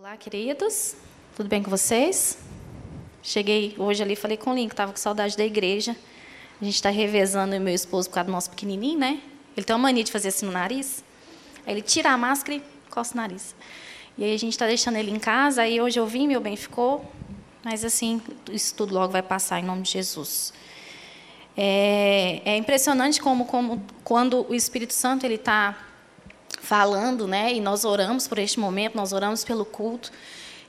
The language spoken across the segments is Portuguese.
Olá, queridos. Tudo bem com vocês? Cheguei hoje ali, falei com o Link, estava com saudade da igreja. A gente está revezando o meu esposo por causa do nosso pequenininho, né? Ele tem uma mania de fazer assim no nariz. Aí ele tira a máscara e coça o nariz. E aí a gente está deixando ele em casa. Aí hoje eu vim, meu bem ficou. Mas assim, isso tudo logo vai passar em nome de Jesus. É, é impressionante como, como quando o Espírito Santo ele está falando, né? E nós oramos por este momento, nós oramos pelo culto.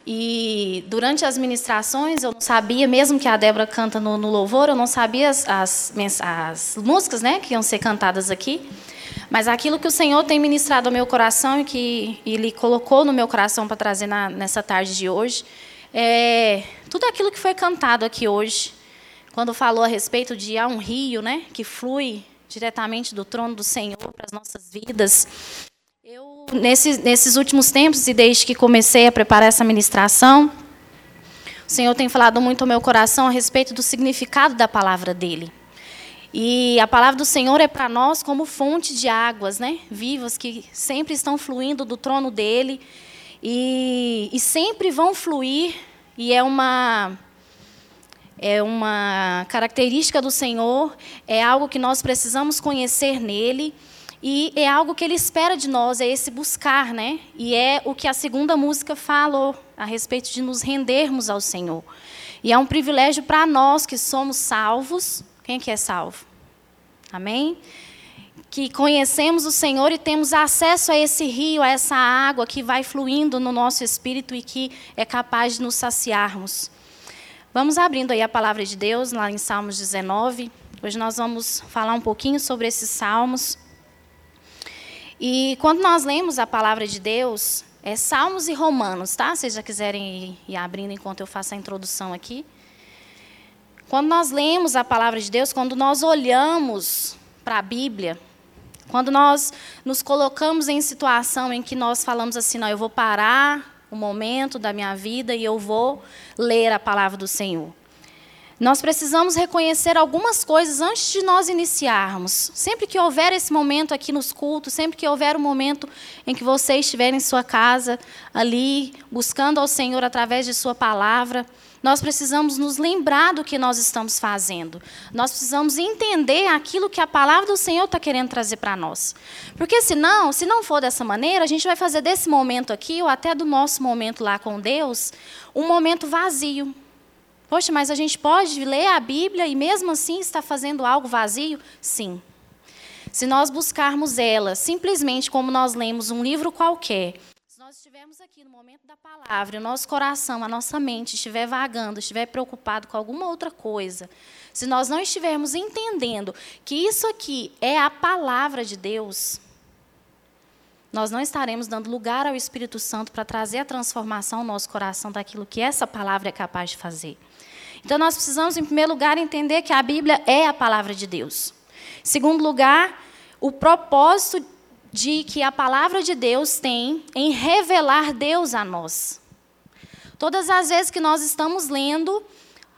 E durante as ministrações eu não sabia, mesmo que a Débora canta no, no louvor, eu não sabia as, as, as, músicas, né, que iam ser cantadas aqui. Mas aquilo que o Senhor tem ministrado ao meu coração e que Ele colocou no meu coração para trazer na, nessa tarde de hoje, é tudo aquilo que foi cantado aqui hoje, quando falou a respeito de há um rio, né, que flui diretamente do trono do Senhor para as nossas vidas. Nesses, nesses últimos tempos, e desde que comecei a preparar essa ministração, o Senhor tem falado muito ao meu coração a respeito do significado da palavra dele. E a palavra do Senhor é para nós como fonte de águas né, vivas que sempre estão fluindo do trono dele e, e sempre vão fluir, e é uma é uma característica do Senhor, é algo que nós precisamos conhecer nele. E é algo que ele espera de nós, é esse buscar, né? E é o que a segunda música falou a respeito de nos rendermos ao Senhor. E é um privilégio para nós que somos salvos. Quem que é salvo? Amém? Que conhecemos o Senhor e temos acesso a esse rio, a essa água que vai fluindo no nosso espírito e que é capaz de nos saciarmos. Vamos abrindo aí a palavra de Deus lá em Salmos 19. Hoje nós vamos falar um pouquinho sobre esses salmos. E quando nós lemos a palavra de Deus, é Salmos e Romanos, tá? Se já quiserem ir, ir abrindo enquanto eu faço a introdução aqui. Quando nós lemos a palavra de Deus, quando nós olhamos para a Bíblia, quando nós nos colocamos em situação em que nós falamos assim, não, eu vou parar o momento da minha vida e eu vou ler a palavra do Senhor. Nós precisamos reconhecer algumas coisas antes de nós iniciarmos. Sempre que houver esse momento aqui nos cultos, sempre que houver um momento em que você estiver em sua casa, ali, buscando ao Senhor através de Sua palavra, nós precisamos nos lembrar do que nós estamos fazendo. Nós precisamos entender aquilo que a palavra do Senhor está querendo trazer para nós. Porque senão, se não for dessa maneira, a gente vai fazer desse momento aqui, ou até do nosso momento lá com Deus, um momento vazio. Poxa, mas a gente pode ler a Bíblia e mesmo assim estar fazendo algo vazio? Sim. Se nós buscarmos ela simplesmente como nós lemos um livro qualquer, se nós estivermos aqui no momento da palavra, o nosso coração, a nossa mente estiver vagando, estiver preocupado com alguma outra coisa, se nós não estivermos entendendo que isso aqui é a palavra de Deus, nós não estaremos dando lugar ao Espírito Santo para trazer a transformação no nosso coração daquilo que essa palavra é capaz de fazer. Então, nós precisamos, em primeiro lugar, entender que a Bíblia é a palavra de Deus. Em segundo lugar, o propósito de que a palavra de Deus tem em revelar Deus a nós. Todas as vezes que nós estamos lendo,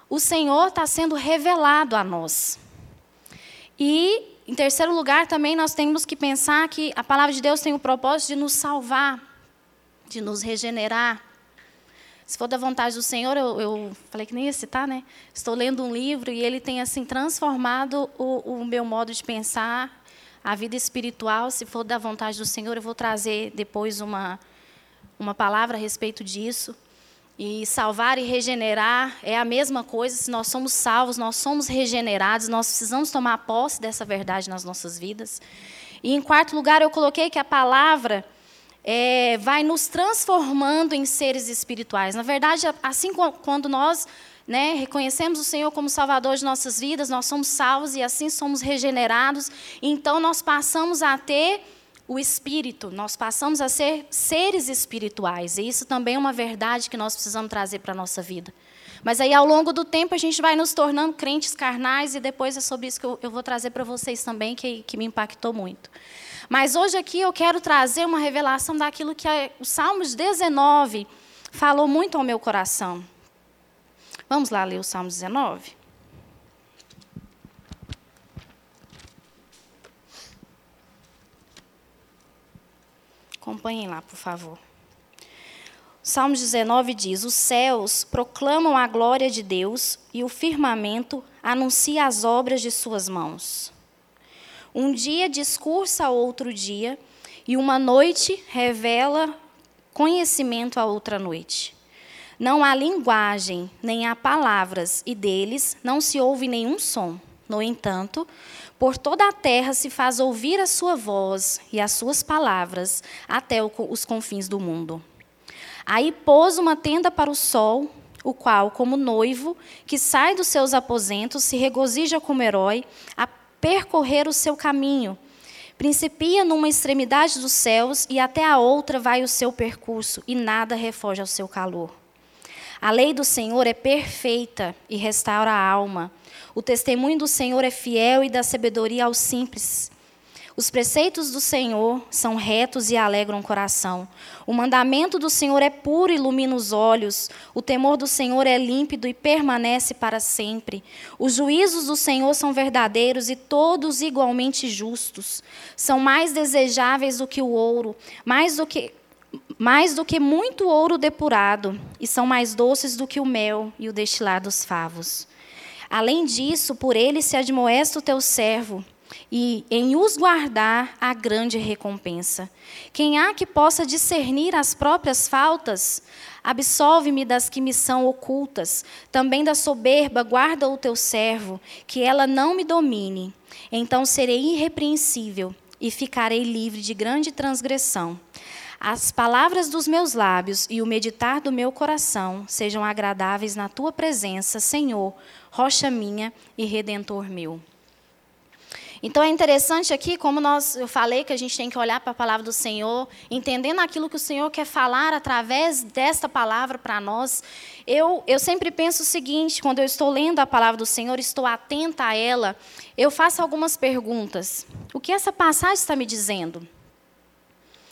o Senhor está sendo revelado a nós. E, em terceiro lugar, também nós temos que pensar que a palavra de Deus tem o propósito de nos salvar, de nos regenerar, se for da vontade do Senhor, eu, eu falei que nem ia citar, né? Estou lendo um livro e ele tem assim transformado o, o meu modo de pensar, a vida espiritual. Se for da vontade do Senhor, eu vou trazer depois uma uma palavra a respeito disso. E salvar e regenerar é a mesma coisa. Se nós somos salvos, nós somos regenerados, nós precisamos tomar posse dessa verdade nas nossas vidas. E em quarto lugar, eu coloquei que a palavra é, vai nos transformando em seres espirituais. Na verdade, assim quando nós né, reconhecemos o Senhor como Salvador de nossas vidas, nós somos salvos e assim somos regenerados, então nós passamos a ter o Espírito, nós passamos a ser seres espirituais. E isso também é uma verdade que nós precisamos trazer para a nossa vida. Mas aí, ao longo do tempo, a gente vai nos tornando crentes carnais, e depois é sobre isso que eu, eu vou trazer para vocês também, que, que me impactou muito. Mas hoje aqui eu quero trazer uma revelação daquilo que o Salmos 19 falou muito ao meu coração. Vamos lá ler o Salmo 19? Acompanhem lá, por favor. Salmo 19 diz: Os céus proclamam a glória de Deus e o firmamento anuncia as obras de suas mãos. Um dia discursa a outro dia, e uma noite revela conhecimento a outra noite. Não há linguagem, nem há palavras, e deles não se ouve nenhum som. No entanto, por toda a terra se faz ouvir a sua voz e as suas palavras até os confins do mundo. Aí pôs uma tenda para o sol, o qual, como noivo, que sai dos seus aposentos, se regozija como herói percorrer o seu caminho. Principia numa extremidade dos céus e até a outra vai o seu percurso, e nada refoge ao seu calor. A lei do Senhor é perfeita e restaura a alma. O testemunho do Senhor é fiel e dá sabedoria aos simples. Os preceitos do Senhor são retos e alegram o coração. O mandamento do Senhor é puro e ilumina os olhos. O temor do Senhor é límpido e permanece para sempre. Os juízos do Senhor são verdadeiros e todos igualmente justos. São mais desejáveis do que o ouro, mais do que mais do que muito ouro depurado, e são mais doces do que o mel e o destilar dos favos. Além disso, por ele se admoesta o teu servo, e em os guardar a grande recompensa. Quem há que possa discernir as próprias faltas? Absolve-me das que me são ocultas. Também da soberba guarda o teu servo, que ela não me domine. Então serei irrepreensível e ficarei livre de grande transgressão. As palavras dos meus lábios e o meditar do meu coração sejam agradáveis na tua presença, Senhor, rocha minha e redentor meu. Então é interessante aqui, como nós, eu falei que a gente tem que olhar para a palavra do Senhor, entendendo aquilo que o Senhor quer falar através desta palavra para nós. Eu, eu sempre penso o seguinte: quando eu estou lendo a palavra do Senhor, estou atenta a ela, eu faço algumas perguntas. O que essa passagem está me dizendo?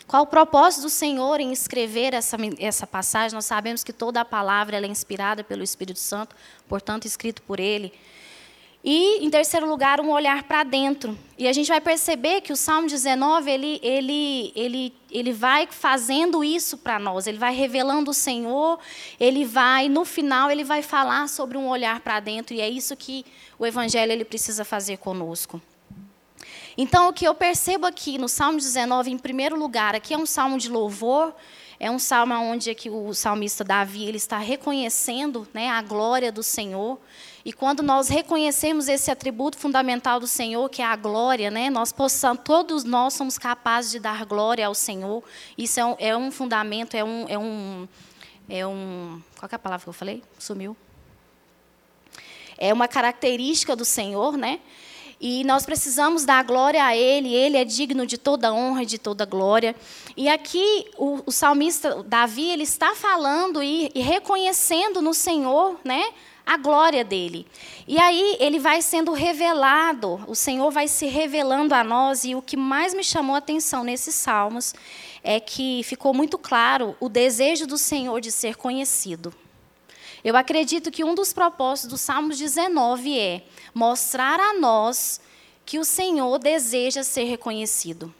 Qual o propósito do Senhor em escrever essa, essa passagem? Nós sabemos que toda a palavra é inspirada pelo Espírito Santo, portanto, escrito por Ele. E, em terceiro lugar, um olhar para dentro. E a gente vai perceber que o Salmo 19, ele, ele, ele, ele vai fazendo isso para nós. Ele vai revelando o Senhor, ele vai, no final, ele vai falar sobre um olhar para dentro. E é isso que o Evangelho ele precisa fazer conosco. Então, o que eu percebo aqui no Salmo 19, em primeiro lugar, aqui é um salmo de louvor, é um salmo onde aqui o salmista Davi ele está reconhecendo né, a glória do Senhor. E quando nós reconhecemos esse atributo fundamental do Senhor, que é a glória, né, nós possamos, todos nós somos capazes de dar glória ao Senhor. Isso é um, é um fundamento, é um, é um, é um. Qual é a palavra que eu falei? Sumiu. É uma característica do Senhor, né? E nós precisamos dar glória a Ele, Ele é digno de toda honra e de toda glória. E aqui o, o salmista Davi, ele está falando e, e reconhecendo no Senhor, né? A glória dele. E aí ele vai sendo revelado, o Senhor vai se revelando a nós, e o que mais me chamou a atenção nesses salmos é que ficou muito claro o desejo do Senhor de ser conhecido. Eu acredito que um dos propósitos do Salmos 19 é mostrar a nós que o Senhor deseja ser reconhecido.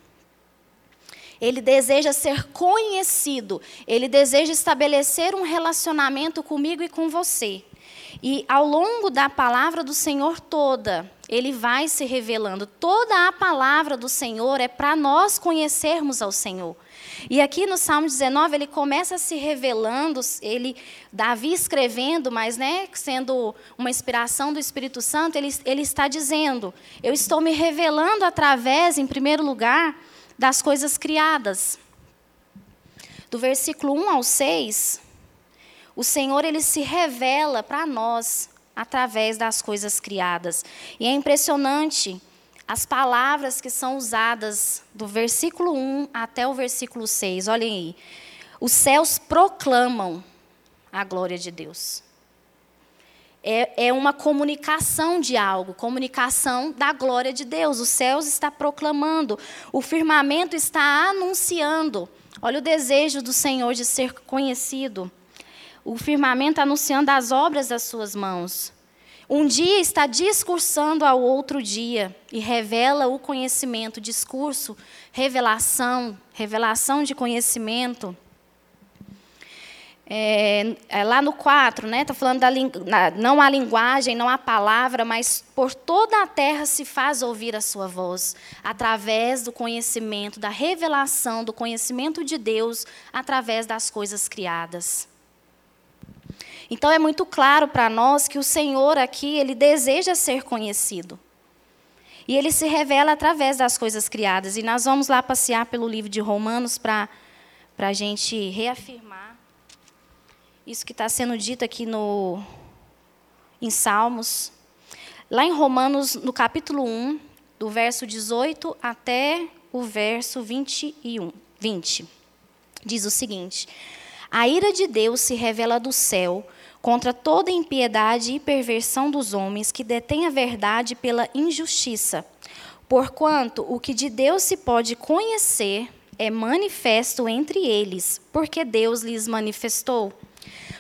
Ele deseja ser conhecido. Ele deseja estabelecer um relacionamento comigo e com você. E ao longo da palavra do Senhor toda, ele vai se revelando. Toda a palavra do Senhor é para nós conhecermos ao Senhor. E aqui no Salmo 19 ele começa se revelando, ele Davi escrevendo, mas né, sendo uma inspiração do Espírito Santo, ele, ele está dizendo: eu estou me revelando através, em primeiro lugar, das coisas criadas. Do versículo 1 ao 6, o Senhor ele se revela para nós através das coisas criadas. E é impressionante as palavras que são usadas do versículo 1 até o versículo 6. Olhem aí. Os céus proclamam a glória de Deus. É, é uma comunicação de algo, comunicação da glória de Deus. Os céus está proclamando, o firmamento está anunciando. Olha o desejo do Senhor de ser conhecido. O firmamento anunciando as obras das suas mãos. Um dia está discursando ao outro dia e revela o conhecimento, discurso, revelação, revelação de conhecimento. é, é, lá no 4, né, está falando da não há linguagem, não há palavra, mas por toda a terra se faz ouvir a sua voz, através do conhecimento, da revelação, do conhecimento de Deus, através das coisas criadas. Então é muito claro para nós que o Senhor aqui, ele deseja ser conhecido. E ele se revela através das coisas criadas. E nós vamos lá passear pelo livro de Romanos para a gente reafirmar isso que está sendo dito aqui no, em Salmos. Lá em Romanos, no capítulo 1, do verso 18 até o verso 21, 20, diz o seguinte: A ira de Deus se revela do céu contra toda impiedade e perversão dos homens que detêm a verdade pela injustiça. Porquanto o que de Deus se pode conhecer é manifesto entre eles, porque Deus lhes manifestou.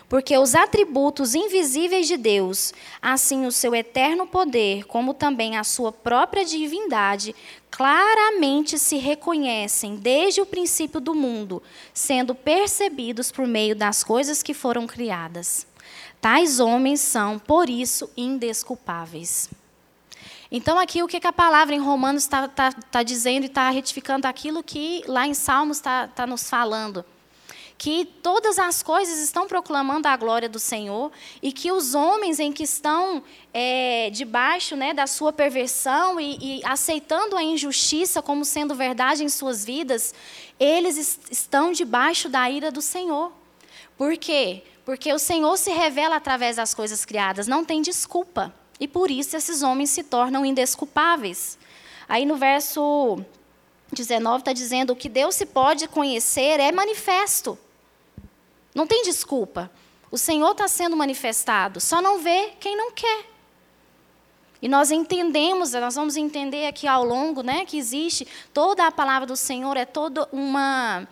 Porque os atributos invisíveis de Deus, assim o seu eterno poder, como também a sua própria divindade, claramente se reconhecem desde o princípio do mundo, sendo percebidos por meio das coisas que foram criadas. Tais homens são, por isso, indesculpáveis. Então, aqui o que a palavra em Romanos está tá, tá dizendo e está retificando aquilo que lá em Salmos está tá nos falando que todas as coisas estão proclamando a glória do Senhor e que os homens em que estão é, debaixo né, da sua perversão e, e, aceitando a injustiça como sendo verdade em suas vidas, eles est estão debaixo da ira do Senhor. Por quê? Porque o Senhor se revela através das coisas criadas, não tem desculpa. E por isso esses homens se tornam indesculpáveis. Aí no verso 19 está dizendo: o que Deus se pode conhecer é manifesto. Não tem desculpa. O Senhor está sendo manifestado, só não vê quem não quer. E nós entendemos, nós vamos entender aqui ao longo, né, que existe toda a palavra do Senhor é toda uma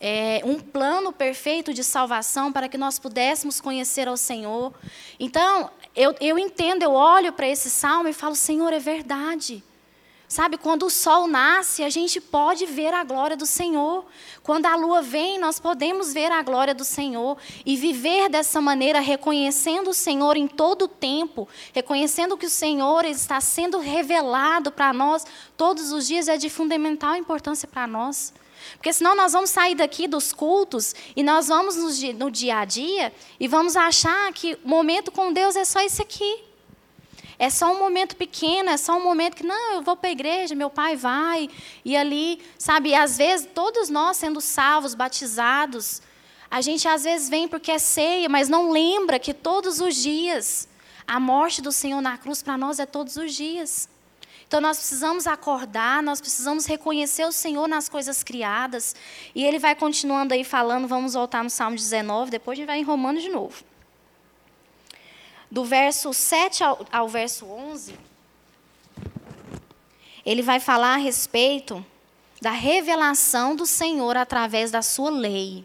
é, um plano perfeito de salvação para que nós pudéssemos conhecer ao Senhor. Então, eu, eu entendo, eu olho para esse salmo e falo, Senhor, é verdade. Sabe, quando o sol nasce, a gente pode ver a glória do Senhor. Quando a lua vem, nós podemos ver a glória do Senhor e viver dessa maneira, reconhecendo o Senhor em todo o tempo, reconhecendo que o Senhor está sendo revelado para nós todos os dias, é de fundamental importância para nós. Porque senão nós vamos sair daqui dos cultos e nós vamos no dia a dia e vamos achar que o momento com Deus é só esse aqui. É só um momento pequeno, é só um momento que, não, eu vou para a igreja, meu pai vai, e ali, sabe, e às vezes, todos nós sendo salvos, batizados, a gente às vezes vem porque é ceia, mas não lembra que todos os dias, a morte do Senhor na cruz para nós é todos os dias. Então nós precisamos acordar, nós precisamos reconhecer o Senhor nas coisas criadas. E ele vai continuando aí falando, vamos voltar no Salmo 19, depois a gente vai em Romanos de novo do verso 7 ao, ao verso 11, ele vai falar a respeito da revelação do Senhor através da sua lei.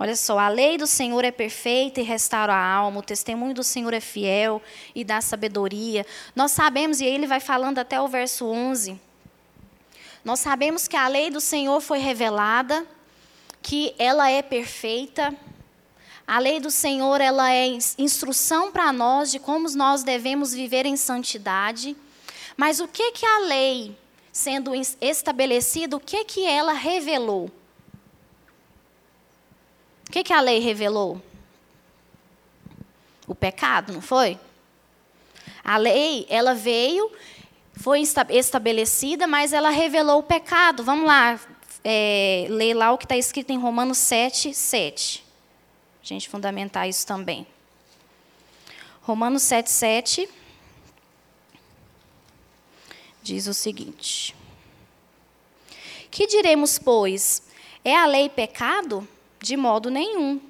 Olha só, a lei do Senhor é perfeita e restaura a alma, o testemunho do Senhor é fiel e dá sabedoria. Nós sabemos, e ele vai falando até o verso 11, nós sabemos que a lei do Senhor foi revelada, que ela é perfeita, a lei do Senhor, ela é instrução para nós de como nós devemos viver em santidade. Mas o que que a lei, sendo estabelecida, o que que ela revelou? O que que a lei revelou? O pecado, não foi? A lei, ela veio, foi estabelecida, mas ela revelou o pecado. Vamos lá, é, ler lá o que está escrito em Romanos 7, 7 a gente fundamentar isso também. Romanos 7, 7 diz o seguinte: Que diremos, pois? É a lei pecado? De modo nenhum.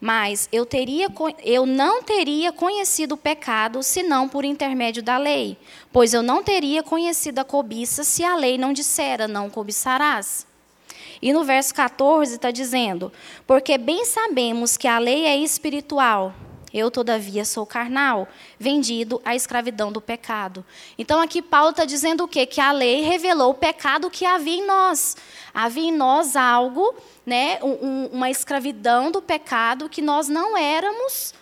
Mas eu, teria, eu não teria conhecido o pecado senão por intermédio da lei, pois eu não teria conhecido a cobiça se a lei não dissera, não cobiçarás. E no verso 14 está dizendo: Porque bem sabemos que a lei é espiritual, Eu, todavia, sou carnal, vendido à escravidão do pecado. Então, aqui Paulo está dizendo o quê? Que a lei revelou o pecado que havia em nós. Havia em nós algo, né, um, uma escravidão do pecado que nós não éramos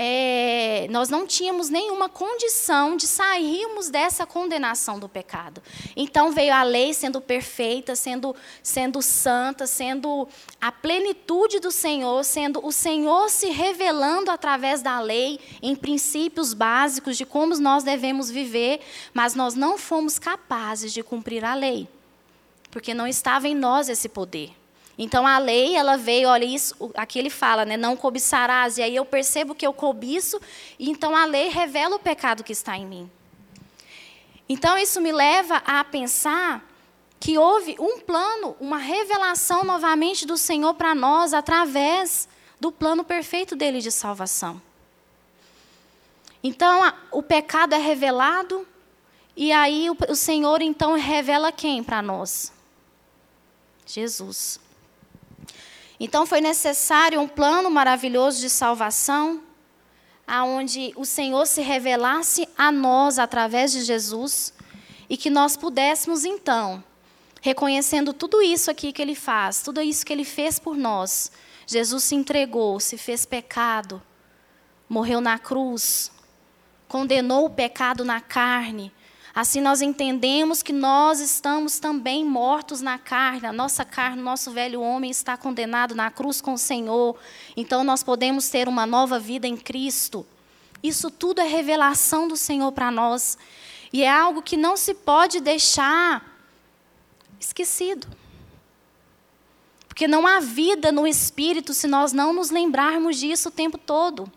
é, nós não tínhamos nenhuma condição de sairmos dessa condenação do pecado. Então veio a lei sendo perfeita, sendo, sendo santa, sendo a plenitude do Senhor, sendo o Senhor se revelando através da lei em princípios básicos de como nós devemos viver, mas nós não fomos capazes de cumprir a lei, porque não estava em nós esse poder. Então a lei, ela veio, olha isso, aqui ele fala, né, não cobiçarás, e aí eu percebo que eu cobiço, e então a lei revela o pecado que está em mim. Então isso me leva a pensar que houve um plano, uma revelação novamente do Senhor para nós através do plano perfeito dele de salvação. Então a, o pecado é revelado e aí o, o Senhor então revela quem para nós? Jesus. Então foi necessário um plano maravilhoso de salvação, aonde o Senhor se revelasse a nós através de Jesus e que nós pudéssemos então, reconhecendo tudo isso aqui que ele faz, tudo isso que ele fez por nós. Jesus se entregou, se fez pecado, morreu na cruz, condenou o pecado na carne, Assim nós entendemos que nós estamos também mortos na carne, a nossa carne, nosso velho homem está condenado na cruz com o Senhor. Então nós podemos ter uma nova vida em Cristo. Isso tudo é revelação do Senhor para nós. E é algo que não se pode deixar esquecido. Porque não há vida no espírito se nós não nos lembrarmos disso o tempo todo.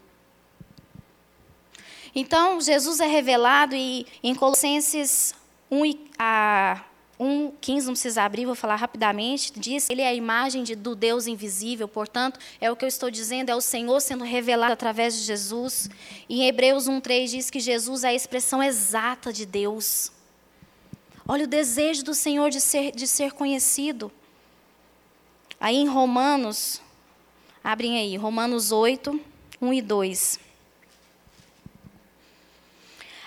Então, Jesus é revelado e em Colossenses 1, a 1, 15, não precisa abrir, vou falar rapidamente, diz que ele é a imagem de, do Deus invisível, portanto, é o que eu estou dizendo, é o Senhor sendo revelado através de Jesus. E em Hebreus 1, 3 diz que Jesus é a expressão exata de Deus. Olha o desejo do Senhor de ser, de ser conhecido. Aí em Romanos, abrem aí, Romanos 8, 1 e 2.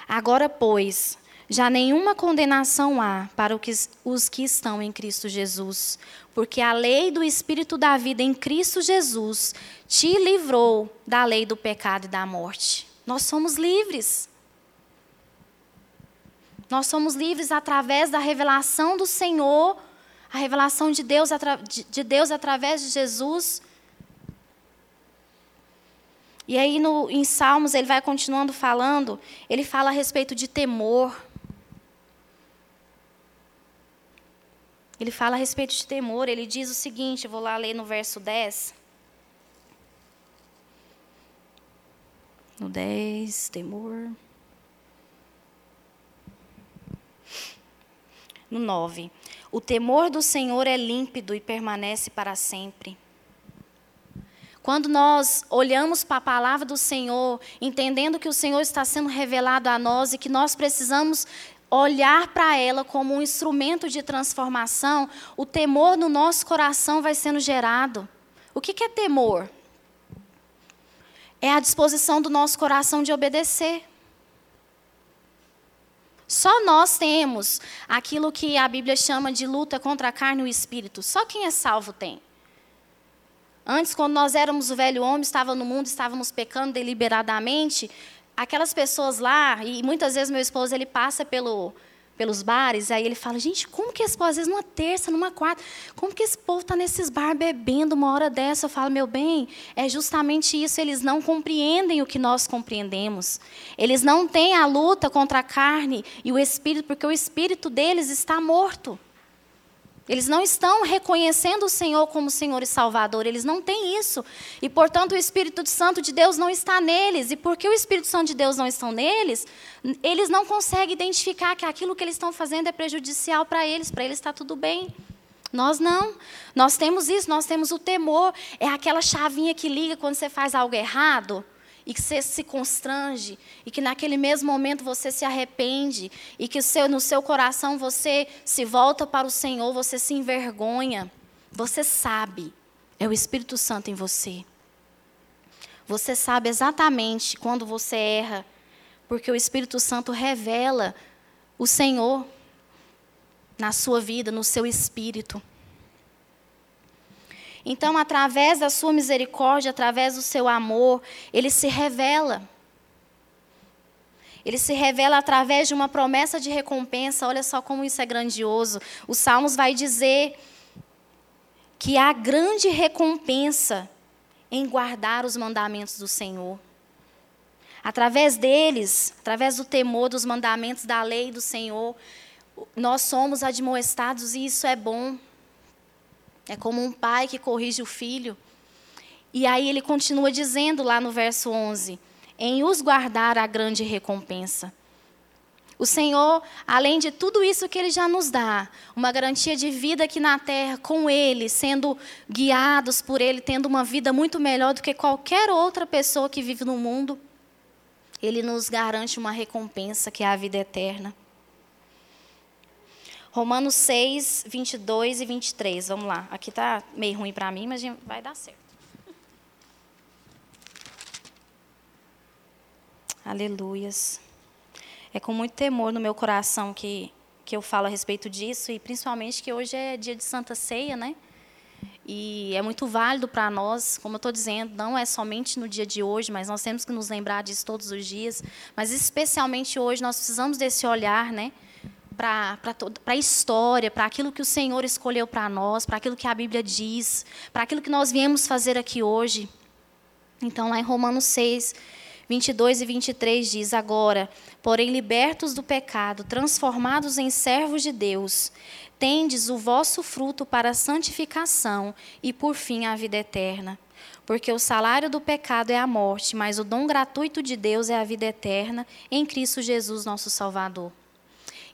Agora, pois, já nenhuma condenação há para os que estão em Cristo Jesus, porque a lei do Espírito da vida em Cristo Jesus te livrou da lei do pecado e da morte. Nós somos livres. Nós somos livres através da revelação do Senhor, a revelação de Deus, de Deus através de Jesus. E aí no, em Salmos ele vai continuando falando, ele fala a respeito de temor. Ele fala a respeito de temor, ele diz o seguinte, vou lá ler no verso 10. No 10, temor. No 9. O temor do Senhor é límpido e permanece para sempre. Quando nós olhamos para a palavra do Senhor, entendendo que o Senhor está sendo revelado a nós e que nós precisamos olhar para ela como um instrumento de transformação, o temor no nosso coração vai sendo gerado. O que é temor? É a disposição do nosso coração de obedecer. Só nós temos aquilo que a Bíblia chama de luta contra a carne e o espírito. Só quem é salvo tem. Antes, quando nós éramos o velho homem, estava no mundo, estávamos pecando deliberadamente, aquelas pessoas lá, e muitas vezes meu esposo ele passa pelo, pelos bares, aí ele fala, gente, como que esse povo, às vezes numa terça, numa quarta, como que esse povo está nesses bar bebendo uma hora dessa? Eu falo, meu bem, é justamente isso, eles não compreendem o que nós compreendemos. Eles não têm a luta contra a carne e o espírito, porque o espírito deles está morto. Eles não estão reconhecendo o Senhor como Senhor e Salvador, eles não têm isso. E, portanto, o Espírito Santo de Deus não está neles. E porque o Espírito Santo de Deus não está neles, eles não conseguem identificar que aquilo que eles estão fazendo é prejudicial para eles, para eles está tudo bem. Nós não. Nós temos isso, nós temos o temor. É aquela chavinha que liga quando você faz algo errado e que você se constrange, e que naquele mesmo momento você se arrepende, e que no seu coração você se volta para o Senhor, você se envergonha, você sabe, é o Espírito Santo em você. Você sabe exatamente quando você erra, porque o Espírito Santo revela o Senhor na sua vida, no seu espírito. Então, através da sua misericórdia, através do seu amor, ele se revela. Ele se revela através de uma promessa de recompensa. Olha só como isso é grandioso. O Salmos vai dizer que há grande recompensa em guardar os mandamentos do Senhor. Através deles, através do temor dos mandamentos da lei do Senhor, nós somos admoestados e isso é bom. É como um pai que corrige o filho. E aí ele continua dizendo lá no verso 11: em os guardar a grande recompensa. O Senhor, além de tudo isso que Ele já nos dá, uma garantia de vida aqui na terra, com Ele, sendo guiados por Ele, tendo uma vida muito melhor do que qualquer outra pessoa que vive no mundo, Ele nos garante uma recompensa que é a vida eterna. Romanos 6, 22 e 23. Vamos lá. Aqui está meio ruim para mim, mas vai dar certo. Aleluias. É com muito temor no meu coração que, que eu falo a respeito disso, e principalmente que hoje é dia de Santa Ceia, né? E é muito válido para nós, como eu estou dizendo, não é somente no dia de hoje, mas nós temos que nos lembrar disso todos os dias. Mas especialmente hoje nós precisamos desse olhar, né? Para a história, para aquilo que o Senhor escolheu para nós, para aquilo que a Bíblia diz, para aquilo que nós viemos fazer aqui hoje. Então, lá em Romanos 6, 22 e 23 diz: Agora, porém, libertos do pecado, transformados em servos de Deus, tendes o vosso fruto para a santificação e, por fim, a vida eterna. Porque o salário do pecado é a morte, mas o dom gratuito de Deus é a vida eterna em Cristo Jesus, nosso Salvador.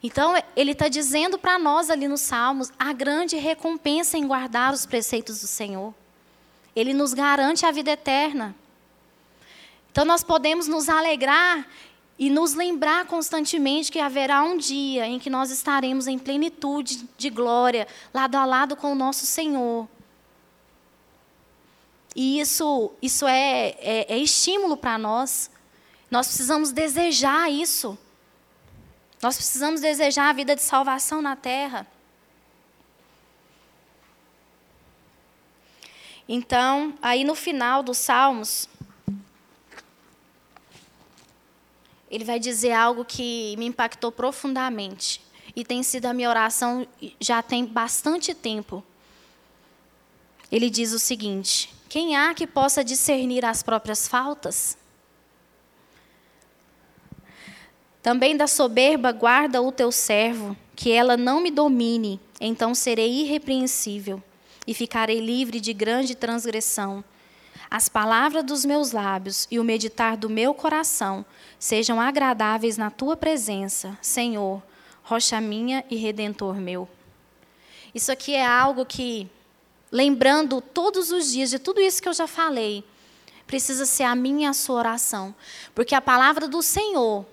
Então, ele está dizendo para nós ali nos Salmos a grande recompensa em guardar os preceitos do Senhor. Ele nos garante a vida eterna. Então, nós podemos nos alegrar e nos lembrar constantemente que haverá um dia em que nós estaremos em plenitude de glória, lado a lado com o nosso Senhor. E isso, isso é, é, é estímulo para nós. Nós precisamos desejar isso. Nós precisamos desejar a vida de salvação na terra. Então, aí no final dos Salmos, ele vai dizer algo que me impactou profundamente e tem sido a minha oração já tem bastante tempo. Ele diz o seguinte: Quem há que possa discernir as próprias faltas? Também da soberba guarda o teu servo, que ela não me domine, então serei irrepreensível e ficarei livre de grande transgressão. As palavras dos meus lábios e o meditar do meu coração sejam agradáveis na tua presença, Senhor, rocha minha e redentor meu. Isso aqui é algo que, lembrando todos os dias de tudo isso que eu já falei, precisa ser a minha e a sua oração, porque a palavra do Senhor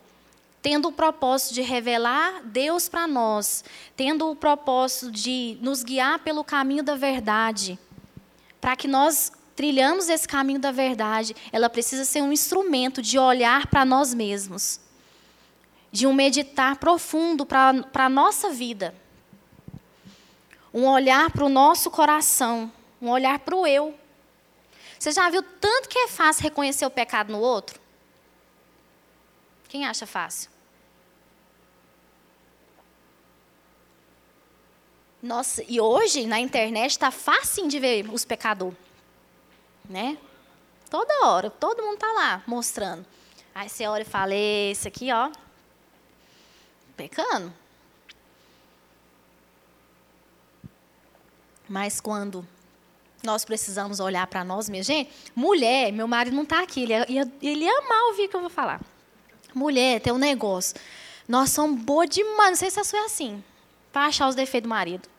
tendo o propósito de revelar Deus para nós, tendo o propósito de nos guiar pelo caminho da verdade, para que nós trilhamos esse caminho da verdade, ela precisa ser um instrumento de olhar para nós mesmos, de um meditar profundo para a nossa vida, um olhar para o nosso coração, um olhar para o eu. Você já viu tanto que é fácil reconhecer o pecado no outro? Quem acha fácil? Nossa, e hoje na internet está fácil de ver os pecadores. Né? Toda hora, todo mundo está lá mostrando. Aí você olha e fala, esse aqui, ó, pecando. Mas quando nós precisamos olhar para nós mesmos. Gente, mulher, meu marido não está aqui, ele ia, ele ia amar ouvir o que eu vou falar. Mulher, tem um negócio. Nós somos boas demais. Não sei se a sua é assim. Para achar os defeitos do marido.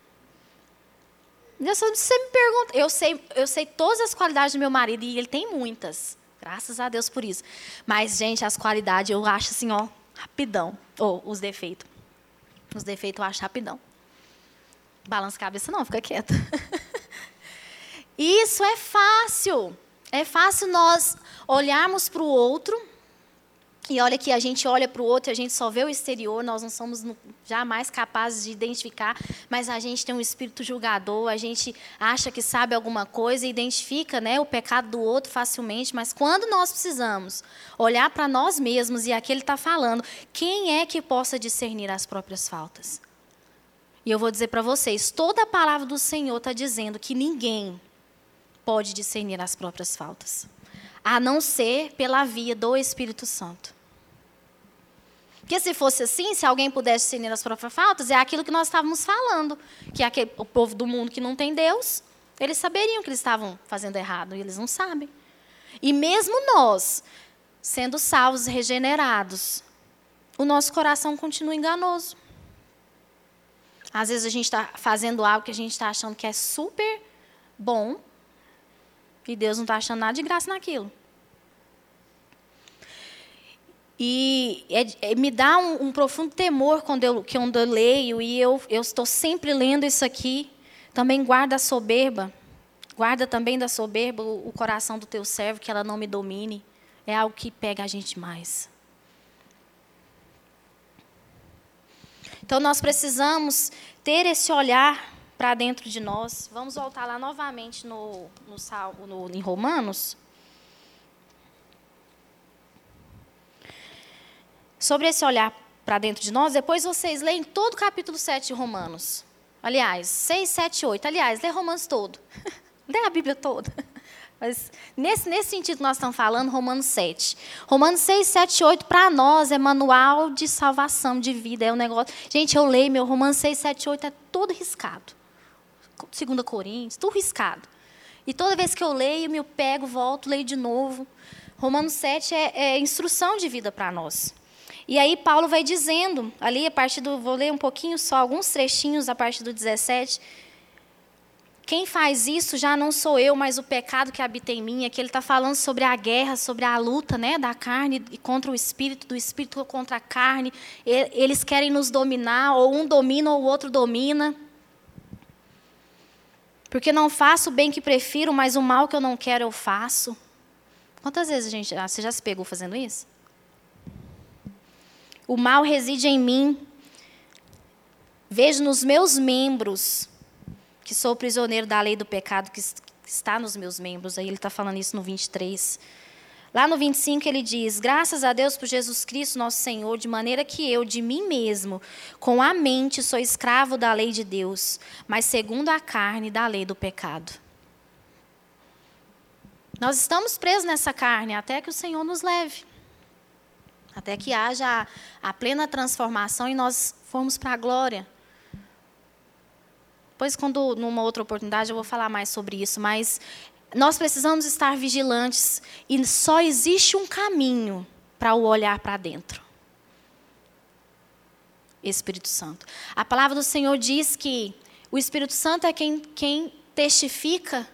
Você me pergunta. Eu sei, eu sei todas as qualidades do meu marido e ele tem muitas. Graças a Deus por isso. Mas, gente, as qualidades eu acho assim, ó, rapidão. Ou os defeitos. Os defeitos eu acho rapidão. Balança a cabeça, não, fica quieta. Isso é fácil. É fácil nós olharmos para o outro e olha que a gente olha para o outro a gente só vê o exterior, nós não somos jamais capazes de identificar, mas a gente tem um espírito julgador, a gente acha que sabe alguma coisa e identifica né, o pecado do outro facilmente, mas quando nós precisamos olhar para nós mesmos e aqui ele está falando, quem é que possa discernir as próprias faltas? E eu vou dizer para vocês, toda a palavra do Senhor está dizendo que ninguém pode discernir as próprias faltas, a não ser pela via do Espírito Santo. Porque se fosse assim, se alguém pudesse discernir as próprias faltas, é aquilo que nós estávamos falando, que aquele, o povo do mundo que não tem Deus, eles saberiam que eles estavam fazendo errado, e eles não sabem. E mesmo nós, sendo salvos regenerados, o nosso coração continua enganoso. Às vezes a gente está fazendo algo que a gente está achando que é super bom, e Deus não está achando nada de graça naquilo. E é, é, me dá um, um, profundo temor quando eu, quando eu leio, e eu, eu estou sempre lendo isso aqui. Também guarda a soberba. Guarda também da soberba o, o coração do teu servo, que ela não me domine. É algo que pega a gente mais. Então nós precisamos ter esse olhar para dentro de nós. Vamos voltar lá novamente no, no, no, em Romanos. Sobre esse olhar para dentro de nós, depois vocês leem todo o capítulo 7 de Romanos. Aliás, 6, 7, 8. Aliás, lê Romanos todo. lê a Bíblia toda. Mas nesse, nesse sentido que nós estamos falando, Romanos 7. Romanos 6, 7, 8, para nós é manual de salvação, de vida. É um negócio. Gente, eu leio meu Romanos 6, 7, 8, é todo riscado. 2 Coríntios, tudo riscado. E toda vez que eu leio, me pego, volto, leio de novo. Romanos 7 é, é instrução de vida para nós. E aí Paulo vai dizendo, ali a partir do, vou ler um pouquinho só, alguns trechinhos a partir do 17. Quem faz isso já não sou eu, mas o pecado que habita em mim. Aqui ele está falando sobre a guerra, sobre a luta né, da carne contra o espírito, do espírito contra a carne. Eles querem nos dominar, ou um domina ou o outro domina. Porque não faço o bem que prefiro, mas o mal que eu não quero eu faço. Quantas vezes a gente, ah, você já se pegou fazendo isso? O mal reside em mim. Vejo nos meus membros que sou prisioneiro da lei do pecado que está nos meus membros. Aí ele está falando isso no 23. Lá no 25 ele diz: Graças a Deus por Jesus Cristo, nosso Senhor, de maneira que eu, de mim mesmo, com a mente, sou escravo da lei de Deus, mas segundo a carne, da lei do pecado. Nós estamos presos nessa carne até que o Senhor nos leve até que haja a, a plena transformação e nós formos para a glória. Depois, quando numa outra oportunidade, eu vou falar mais sobre isso, mas nós precisamos estar vigilantes e só existe um caminho para o olhar para dentro. Espírito Santo. A palavra do Senhor diz que o Espírito Santo é quem, quem testifica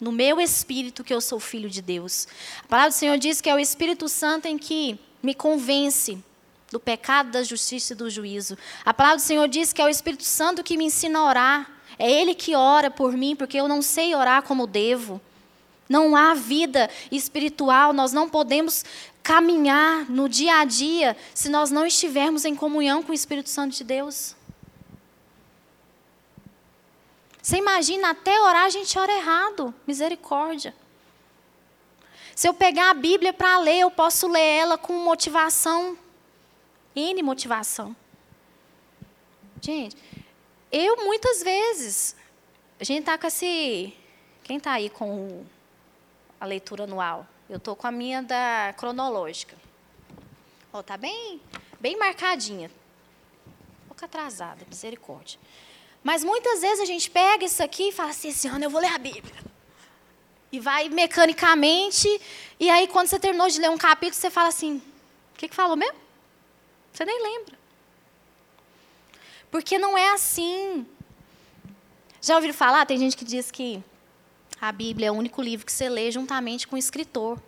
no meu espírito que eu sou filho de Deus. A palavra do Senhor diz que é o Espírito Santo em que me convence do pecado, da justiça e do juízo. A palavra do Senhor diz que é o Espírito Santo que me ensina a orar. É Ele que ora por mim, porque eu não sei orar como devo. Não há vida espiritual, nós não podemos caminhar no dia a dia se nós não estivermos em comunhão com o Espírito Santo de Deus. Você imagina, até orar a gente ora errado. Misericórdia. Se eu pegar a Bíblia para ler, eu posso ler ela com motivação, N motivação. Gente, eu muitas vezes, a gente está com esse. Quem está aí com a leitura anual? Eu estou com a minha da cronológica. Ó, tá bem, bem marcadinha. Um pouco atrasada, misericórdia. Mas muitas vezes a gente pega isso aqui e fala assim: esse ano eu vou ler a Bíblia. E vai mecanicamente. E aí, quando você terminou de ler um capítulo, você fala assim: o que, que falou mesmo? Você nem lembra. Porque não é assim. Já ouviram falar? Tem gente que diz que a Bíblia é o único livro que você lê juntamente com o escritor.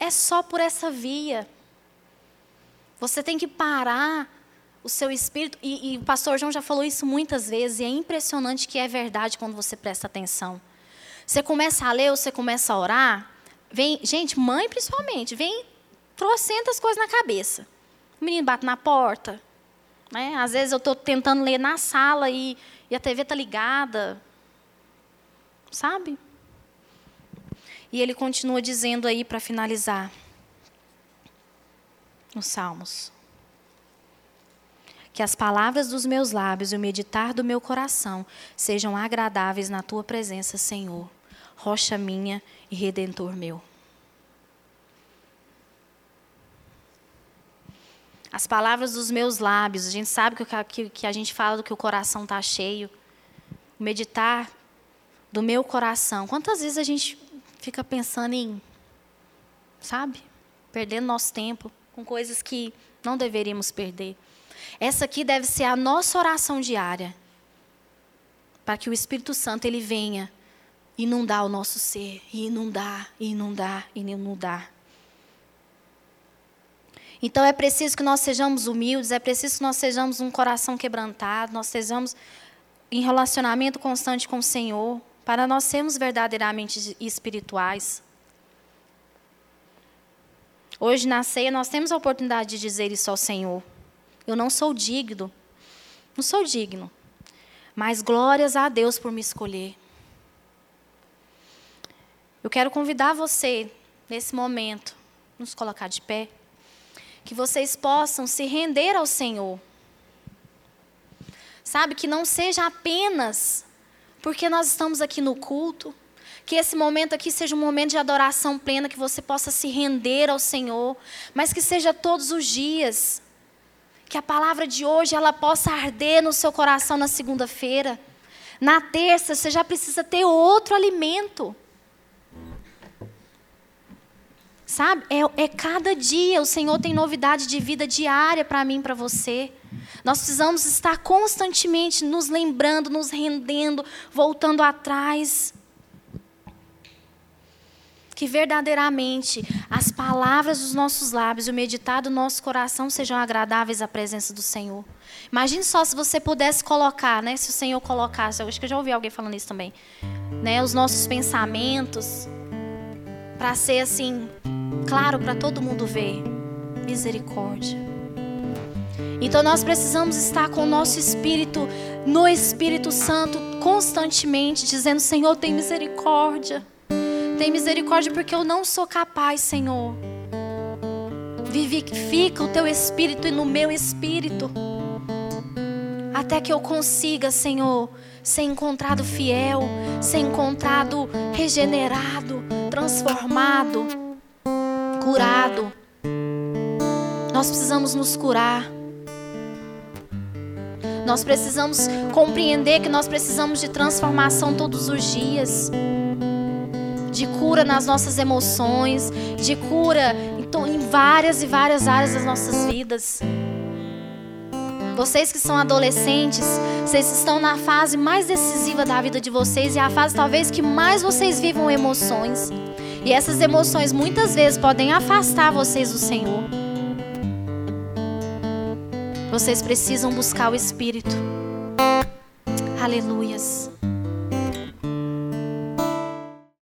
É só por essa via. Você tem que parar o seu espírito. E, e, o pastor João já falou isso muitas vezes, e é impressionante que é verdade quando você presta atenção. Você começa a ler, você começa a orar, vem, gente, mãe principalmente, vem trocentas coisas na cabeça. O menino bate na porta. Né? Às vezes eu estou tentando ler na sala e, e a TV está ligada. Sabe? E ele continua dizendo aí para finalizar nos Salmos. Que as palavras dos meus lábios e o meditar do meu coração sejam agradáveis na tua presença, Senhor, rocha minha e redentor meu. As palavras dos meus lábios, a gente sabe que, a gente fala do que o coração está cheio. O meditar do meu coração. Quantas vezes a gente fica pensando em, sabe, perdendo nosso tempo com coisas que não deveríamos perder? Essa aqui deve ser a nossa oração diária. Para que o Espírito Santo ele venha inundar o nosso ser, e inundar, e inundar, e inundar. Então é preciso que nós sejamos humildes, é preciso que nós sejamos um coração quebrantado, nós sejamos em relacionamento constante com o Senhor, para nós sermos verdadeiramente espirituais. Hoje na ceia nós temos a oportunidade de dizer isso ao Senhor. Eu não sou digno, não sou digno, mas glórias a Deus por me escolher. Eu quero convidar você, nesse momento, nos colocar de pé que vocês possam se render ao Senhor. Sabe, que não seja apenas porque nós estamos aqui no culto, que esse momento aqui seja um momento de adoração plena, que você possa se render ao Senhor, mas que seja todos os dias. Que a palavra de hoje ela possa arder no seu coração na segunda-feira. Na terça, você já precisa ter outro alimento. Sabe? É, é cada dia. O Senhor tem novidade de vida diária para mim, para você. Nós precisamos estar constantemente nos lembrando, nos rendendo, voltando atrás. Que verdadeiramente as palavras dos nossos lábios e o meditar do nosso coração sejam agradáveis à presença do Senhor. Imagine só se você pudesse colocar, né? Se o Senhor colocasse, eu acho que eu já ouvi alguém falando isso também, né? Os nossos pensamentos para ser assim claro para todo mundo ver. Misericórdia. Então nós precisamos estar com o nosso espírito no Espírito Santo constantemente dizendo: Senhor, tem misericórdia. Tem misericórdia porque eu não sou capaz, Senhor. Vivifica o teu espírito e no meu espírito. Até que eu consiga, Senhor, ser encontrado fiel, ser encontrado regenerado, transformado curado. Nós precisamos nos curar. Nós precisamos compreender que nós precisamos de transformação todos os dias. De cura nas nossas emoções, de cura em várias e várias áreas das nossas vidas. Vocês que são adolescentes, vocês estão na fase mais decisiva da vida de vocês e é a fase talvez que mais vocês vivam emoções. E essas emoções muitas vezes podem afastar vocês do Senhor. Vocês precisam buscar o Espírito. Aleluias.